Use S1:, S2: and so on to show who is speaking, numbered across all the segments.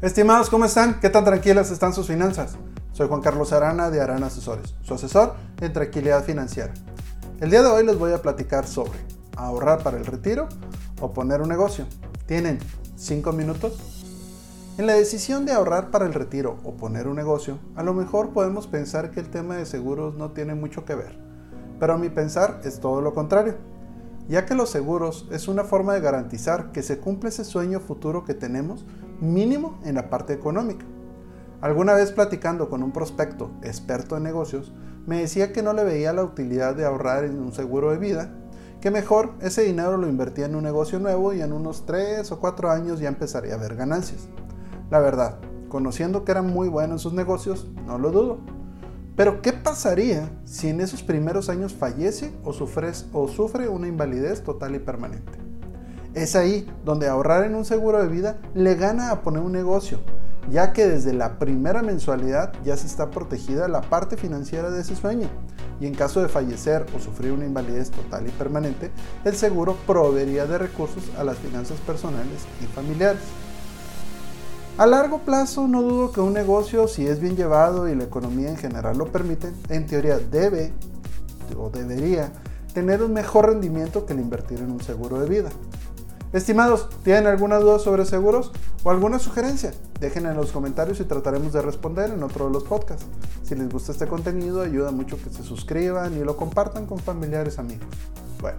S1: Estimados, ¿cómo están? ¿Qué tan tranquilas están sus finanzas? Soy Juan Carlos Arana de Arana Asesores, su asesor en tranquilidad financiera. El día de hoy les voy a platicar sobre ahorrar para el retiro o poner un negocio. ¿Tienen 5 minutos? En la decisión de ahorrar para el retiro o poner un negocio, a lo mejor podemos pensar que el tema de seguros no tiene mucho que ver, pero a mi pensar es todo lo contrario ya que los seguros es una forma de garantizar que se cumple ese sueño futuro que tenemos, mínimo en la parte económica. Alguna vez platicando con un prospecto experto en negocios, me decía que no le veía la utilidad de ahorrar en un seguro de vida, que mejor ese dinero lo invertía en un negocio nuevo y en unos 3 o 4 años ya empezaría a ver ganancias. La verdad, conociendo que era muy bueno en sus negocios, no lo dudo. Pero ¿qué pasaría si en esos primeros años fallece o sufre, o sufre una invalidez total y permanente? Es ahí donde ahorrar en un seguro de vida le gana a poner un negocio, ya que desde la primera mensualidad ya se está protegida la parte financiera de ese sueño. Y en caso de fallecer o sufrir una invalidez total y permanente, el seguro proveería de recursos a las finanzas personales y familiares. A largo plazo no dudo que un negocio, si es bien llevado y la economía en general lo permite, en teoría debe o debería tener un mejor rendimiento que el invertir en un seguro de vida. Estimados, ¿tienen alguna duda sobre seguros o alguna sugerencia? Dejen en los comentarios y trataremos de responder en otro de los podcasts. Si les gusta este contenido, ayuda mucho que se suscriban y lo compartan con familiares amigos. Bueno,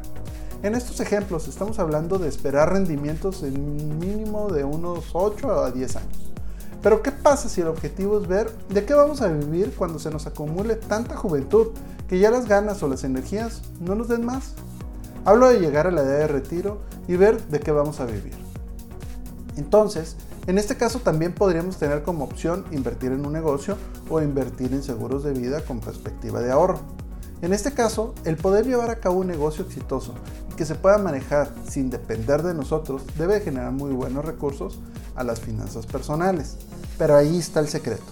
S1: en estos ejemplos estamos hablando de esperar rendimientos en mínimo de unos 8 a 10 años. Pero ¿qué pasa si el objetivo es ver de qué vamos a vivir cuando se nos acumule tanta juventud que ya las ganas o las energías no nos den más? Hablo de llegar a la edad de retiro y ver de qué vamos a vivir. Entonces, en este caso también podríamos tener como opción invertir en un negocio o invertir en seguros de vida con perspectiva de ahorro. En este caso, el poder llevar a cabo un negocio exitoso y que se pueda manejar sin depender de nosotros debe generar muy buenos recursos a las finanzas personales. Pero ahí está el secreto.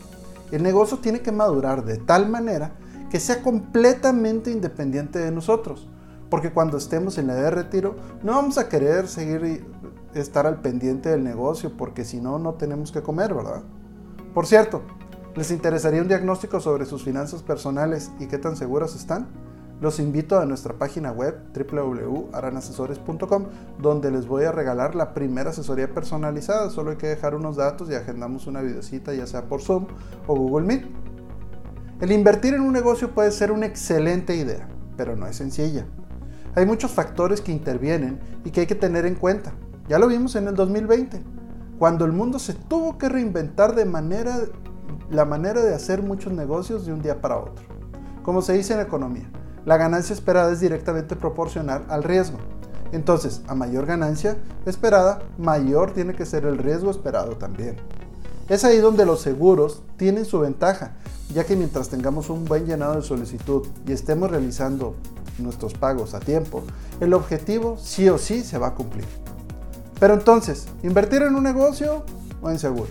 S1: El negocio tiene que madurar de tal manera que sea completamente independiente de nosotros. Porque cuando estemos en la edad de retiro, no vamos a querer seguir estar al pendiente del negocio porque si no, no tenemos que comer, ¿verdad? Por cierto, ¿Les interesaría un diagnóstico sobre sus finanzas personales y qué tan seguras están? Los invito a nuestra página web www.aranasesores.com donde les voy a regalar la primera asesoría personalizada. Solo hay que dejar unos datos y agendamos una videocita ya sea por Zoom o Google Meet. El invertir en un negocio puede ser una excelente idea, pero no es sencilla. Hay muchos factores que intervienen y que hay que tener en cuenta. Ya lo vimos en el 2020, cuando el mundo se tuvo que reinventar de manera la manera de hacer muchos negocios de un día para otro. Como se dice en economía, la ganancia esperada es directamente proporcional al riesgo. Entonces, a mayor ganancia esperada, mayor tiene que ser el riesgo esperado también. Es ahí donde los seguros tienen su ventaja, ya que mientras tengamos un buen llenado de solicitud y estemos realizando nuestros pagos a tiempo, el objetivo sí o sí se va a cumplir. Pero entonces, ¿invertir en un negocio o en seguro?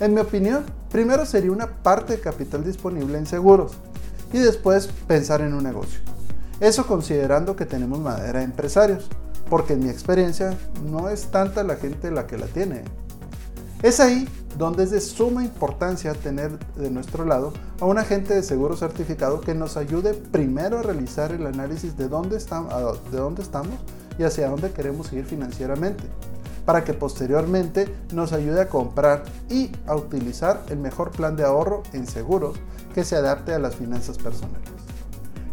S1: En mi opinión, primero sería una parte de capital disponible en seguros y después pensar en un negocio. Eso considerando que tenemos madera de empresarios, porque en mi experiencia no es tanta la gente la que la tiene. Es ahí donde es de suma importancia tener de nuestro lado a un agente de seguro certificado que nos ayude primero a realizar el análisis de dónde, de dónde estamos y hacia dónde queremos ir financieramente para que posteriormente nos ayude a comprar y a utilizar el mejor plan de ahorro en seguros que se adapte a las finanzas personales.